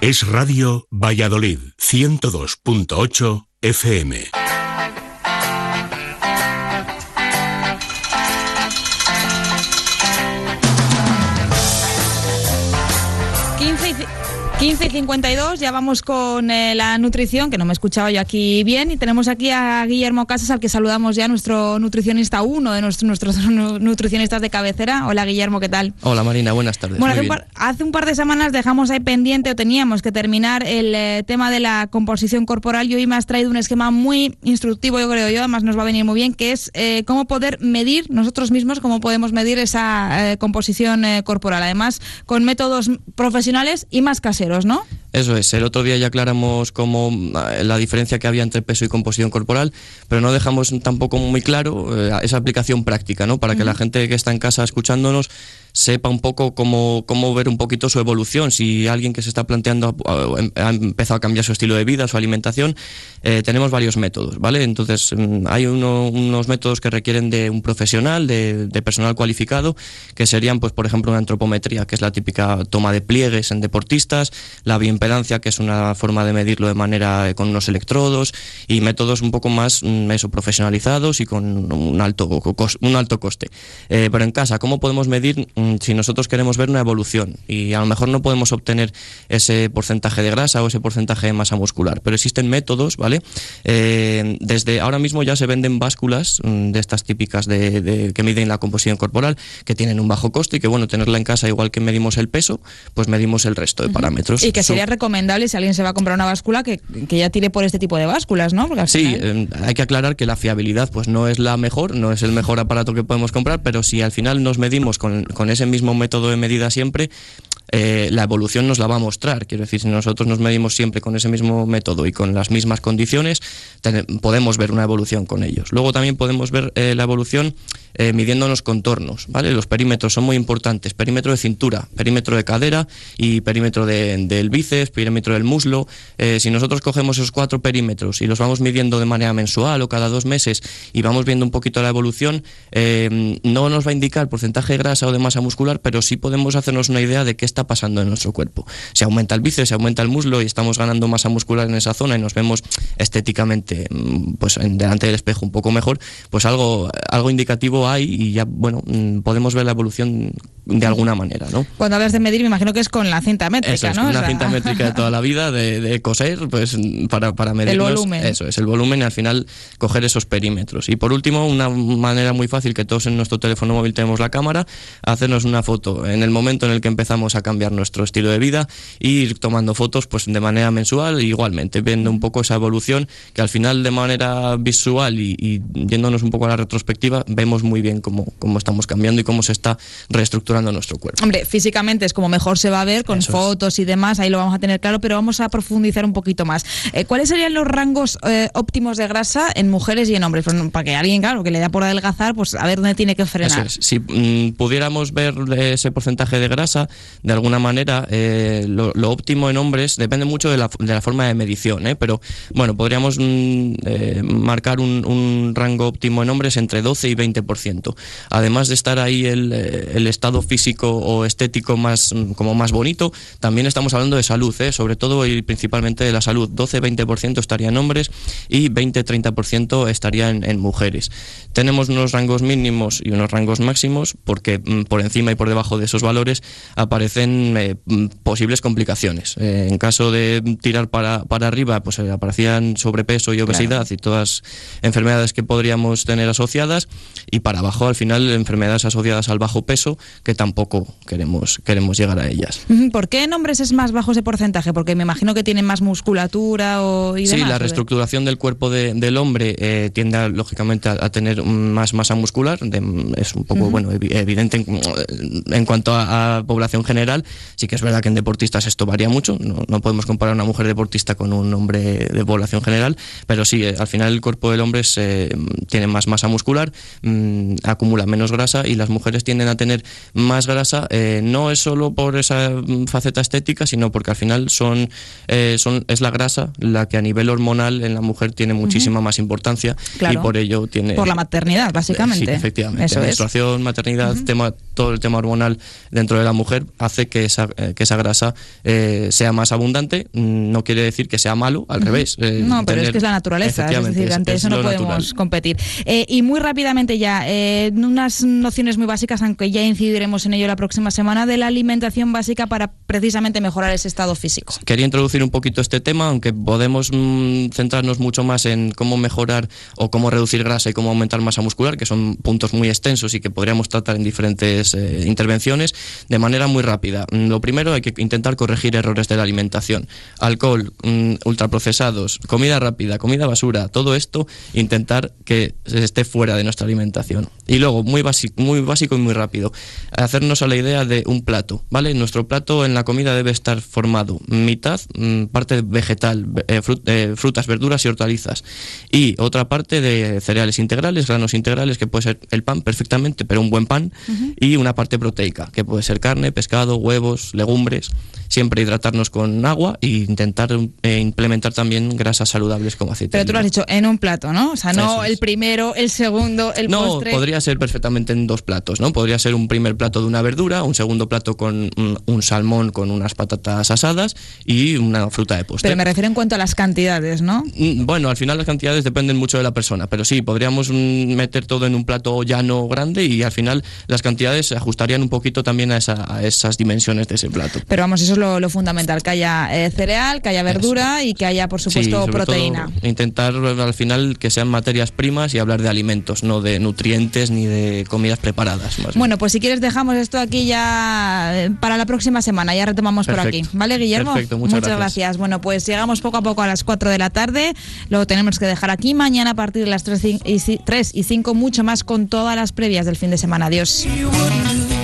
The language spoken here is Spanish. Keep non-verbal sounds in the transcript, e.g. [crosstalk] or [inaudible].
Es Radio Valladolid 102.8 FM. 15 y 52, ya vamos con eh, la nutrición, que no me he escuchado yo aquí bien, y tenemos aquí a Guillermo Casas, al que saludamos ya, nuestro nutricionista, uno de nuestros, [laughs] nuestros nutricionistas de cabecera. Hola Guillermo, ¿qué tal? Hola Marina, buenas tardes. Bueno, hace un, par, de semanas dejamos ahí pendiente, o teníamos que terminar el eh, tema de la composición corporal, y hoy me has traído un esquema muy instructivo, yo creo yo, además nos va a venir muy bien, que es eh, cómo poder medir nosotros mismos, cómo podemos medir esa composición corporal, además con métodos profesionales y más caseros. ¿No? Eso es, el otro día ya aclaramos como eh, la diferencia que había entre peso y composición corporal, pero no dejamos tampoco muy claro eh, esa aplicación práctica, ¿no? Para que la gente que está en casa escuchándonos sepa un poco cómo, cómo ver un poquito su evolución. Si alguien que se está planteando ha empezado a cambiar su estilo de vida, su alimentación, eh, tenemos varios métodos, ¿vale? Entonces, mm, hay unos métodos que requieren de un profesional, de, personal cualificado, que serían, pues, por ejemplo, una antropometría, que es la típica toma de pliegues en deportistas, la bioimpedancia, que es una forma de medirlo de manera eh, con unos electrodos, y métodos un poco más mm, eso, profesionalizados y con un alto, un alto coste. Eh, pero en casa, ¿cómo podemos medir mm, si nosotros queremos ver una evolución y a lo mejor no podemos obtener ese porcentaje de grasa o ese porcentaje de masa muscular, pero existen métodos, ¿vale? Eh, desde ahora mismo ya se venden básculas mm, de estas típicas de, que miden la composición corporal, que tienen un bajo coste y que bueno, tenerla en casa igual que medimos el peso, pues medimos el resto de parámetros. Y que sería recomendable si alguien se va a comprar una báscula que, ya tire por este tipo de básculas, ¿no? sí, eh, hay que aclarar que la fiabilidad pues no es la mejor, no es el mejor aparato que podemos comprar, pero si al final nos medimos con, con ese mismo método de medida siempre, eh, la evolución nos la va a mostrar. Quiero decir, si nosotros nos medimos siempre con ese mismo método y con las mismas condiciones, podemos ver una evolución con ellos. Luego también podemos ver eh, la evolución eh, midiéndonos contornos, ¿vale? Los perímetros son muy importantes. Perímetro de cintura, perímetro de cadera y perímetro del bíceps, perímetro del muslo. si nosotros cogemos esos cuatro perímetros y los vamos midiendo de manera mensual o cada dos meses y vamos viendo un poquito la evolución, no nos va a indicar porcentaje de grasa o de masa muscular, pero sí podemos hacernos una idea de qué está pasando en nuestro cuerpo. Se aumenta el bíceps, se aumenta el muslo y estamos ganando masa muscular en esa zona y nos vemos estéticamente mm, pues delante del espejo un poco mejor, pues algo, algo indicativo hay y ya, bueno, mm, podemos ver la evolución de alguna manera, ¿no? Cuando hablas de medir, me imagino que es con la cinta métrica, eso es, ¿no? Una cinta métrica de toda la vida, de, coser, pues para, para medir. El volumen. Eso es, el volumen y al final coger esos perímetros. Y por último, una manera muy fácil que todos en nuestro teléfono móvil tenemos la cámara, hacernos una foto. En el momento en el que empezamos a cambiar nuestro estilo de vida e ir tomando fotos pues de manera mensual, igualmente, viendo un poco esa evolución que al final de manera visual y, y yéndonos un poco a la retrospectiva, vemos muy bien cómo, cómo estamos cambiando y cómo se está reestructurando nuestro cuerpo. Hombre, físicamente es como mejor se va a ver con fotos y demás, ahí lo vamos a tener claro, pero vamos a profundizar un poquito más. Eh, ¿Cuáles serían los rangos eh, óptimos de grasa en mujeres y en hombres? Pues, para que alguien, claro, que le da por adelgazar, pues a ver dónde tiene que frenar. Si mm, pudiéramos ver ese porcentaje de grasa, de alguna manera, eh, lo, óptimo en hombres depende mucho de la, de la forma de medición, pero bueno, podríamos mm, marcar un, un, rango óptimo en hombres entre 12 y 20%. Además de estar ahí el, el estado físico o estético más, como más bonito, también estamos hablando de salud, ¿eh? sobre todo y principalmente de la salud. 12-20% estaría en hombres y 20-30% estaría en, mujeres. Tenemos unos rangos mínimos y unos rangos máximos porque mm, por encima y por debajo de esos valores aparecen eh, mm, posibles complicaciones. Eh, en caso de tirar para, para arriba, pues aparecían sobrepeso y obesidad y todas enfermedades que podríamos tener asociadas y para abajo al final enfermedades asociadas al bajo peso que tampoco queremos, queremos llegar a ellas. ¿Por qué en hombres es más bajo ese porcentaje? Porque me imagino que tienen más musculatura o, y Sí, la reestructuración del cuerpo del hombre eh, tiende lógicamente a, tener más masa muscular, es un poco bueno evidente en, cuanto a, población general. Sí que es verdad que en deportistas esto varía mucho, no, podemos comparar una mujer deportista con un hombre de población general, pero sí, eh, al final el cuerpo del hombre tiene más masa muscular, mm, acumula menos grasa y las mujeres tienden a tener más grasa eh, no es solo por esa mm, faceta estética, sino porque al final son, eh, son es la grasa la que a nivel hormonal en la mujer tiene muchísima más importancia y por ello tiene... Por la maternidad, básicamente. Sí, efectivamente. Menstruación, maternidad, tema, todo el tema hormonal dentro de la mujer hace que esa, eh, que esa grasa eh, sea más abundante. Mm, no quiere decir que sea malo, al revés. Eh, no, pero es que es la naturaleza, es decir, ante eso no podemos competir. y muy rápidamente ya, unas nociones muy básicas, aunque ya incidiremos en ello la próxima semana, de la alimentación básica para precisamente mejorar ese estado físico. Quería introducir un poquito este tema, aunque podemos mm, centrarnos mucho más en cómo mejorar o cómo reducir grasa y cómo aumentar masa muscular, que son puntos muy extensos y que podríamos tratar en diferentes intervenciones, de manera muy rápida. Mm, lo primero hay que intentar corregir errores de la alimentación. Alcohol, mm, ultraprocesados, comida rápida, comida basura, todo esto intentar que esté fuera de nuestra alimentación. Y luego, muy básico, muy básico y muy rápido, hacernos a la idea de un plato, ¿vale? Nuestro plato en la comida debe estar formado mitad mm, parte vegetal, eh, eh, frutas, verduras y hortalizas y otra parte de cereales integrales, granos integrales, que puede ser el pan perfectamente, pero un buen pan, y una parte proteica, que puede ser carne, pescado, huevos, legumbres, siempre hidratarnos con agua e intentar eh, implementar también grasas saludables como aceite. Pero tú lo has dicho en un plato, ¿no? O sea, no el primero, el segundo, el no, podría ser perfectamente en dos platos, ¿no? Podría ser un primer plato de una verdura, un segundo plato con un, salmón con unas patatas asadas y una fruta de postre. Pero me refiero en cuanto a las cantidades, ¿no? Mm, bueno, al final las cantidades dependen mucho de la persona, pero sí, podríamos mm, meter todo en un plato llano grande y al final las cantidades se ajustarían un poquito también a, esas dimensiones de ese plato. Pero vamos, eso es lo, fundamental, que haya eh, cereal, que haya verdura y que haya, por supuesto, proteína. intentar al final que sean materias primas y hablar de alimentos, no de nutrientes ni de comidas preparadas. bueno, pues si quieres dejamos esto aquí ya eh, para la próxima semana, ya retomamos por aquí. ¿Vale, Guillermo? Perfecto, muchas, gracias. Bueno, pues llegamos poco a poco a las 4 de la tarde, lo tenemos que dejar aquí. Mañana a partir de las 3 y 5 mucho más con todas las previas del fin de semana. Adiós. you.